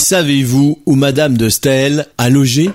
Savez-vous où Madame de Staël a logé?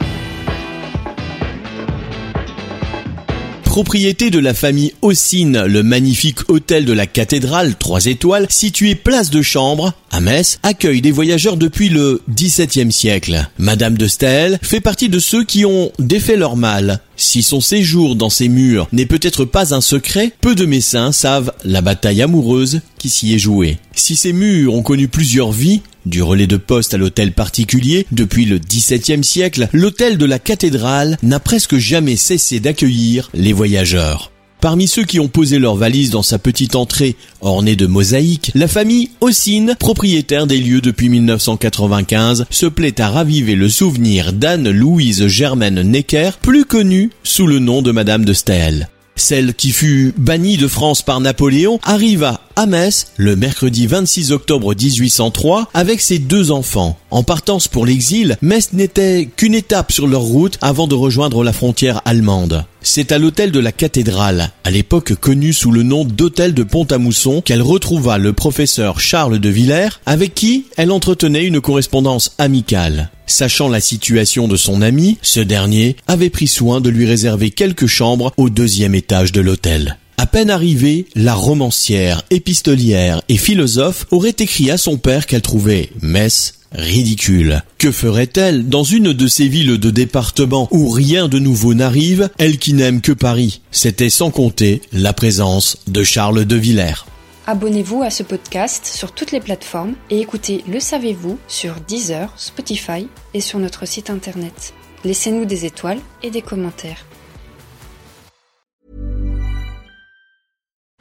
Propriété de la famille Ossine, le magnifique hôtel de la cathédrale, 3 étoiles, situé place de Chambre, à Metz, accueille des voyageurs depuis le XVIIe siècle. Madame de Staël fait partie de ceux qui ont défait leur mal. Si son séjour dans ces murs n'est peut-être pas un secret, peu de médecins savent la bataille amoureuse qui s'y est jouée. Si ces murs ont connu plusieurs vies, du relais de poste à l'hôtel particulier, depuis le XVIIe siècle, l'hôtel de la cathédrale n'a presque jamais cessé d'accueillir les voyageurs. Parmi ceux qui ont posé leurs valises dans sa petite entrée ornée de mosaïques, la famille Ossine, propriétaire des lieux depuis 1995, se plaît à raviver le souvenir d'Anne-Louise Germaine Necker, plus connue sous le nom de Madame de Staël. Celle qui fut bannie de France par Napoléon arriva à Metz le mercredi 26 octobre 1803 avec ses deux enfants. En partance pour l'exil, Metz n'était qu'une étape sur leur route avant de rejoindre la frontière allemande. C'est à l'hôtel de la cathédrale, à l'époque connu sous le nom d'hôtel de Pont-à-Mousson, qu'elle retrouva le professeur Charles de Villers, avec qui elle entretenait une correspondance amicale. Sachant la situation de son ami, ce dernier avait pris soin de lui réserver quelques chambres au deuxième étage de l'hôtel. À peine arrivée, la romancière, épistolière et philosophe aurait écrit à son père qu'elle trouvait Metz ridicule. Que ferait-elle dans une de ces villes de département où rien de nouveau n'arrive, elle qui n'aime que Paris? C'était sans compter la présence de Charles de Villers. Abonnez-vous à ce podcast sur toutes les plateformes et écoutez Le Savez-vous sur Deezer, Spotify et sur notre site internet. Laissez-nous des étoiles et des commentaires.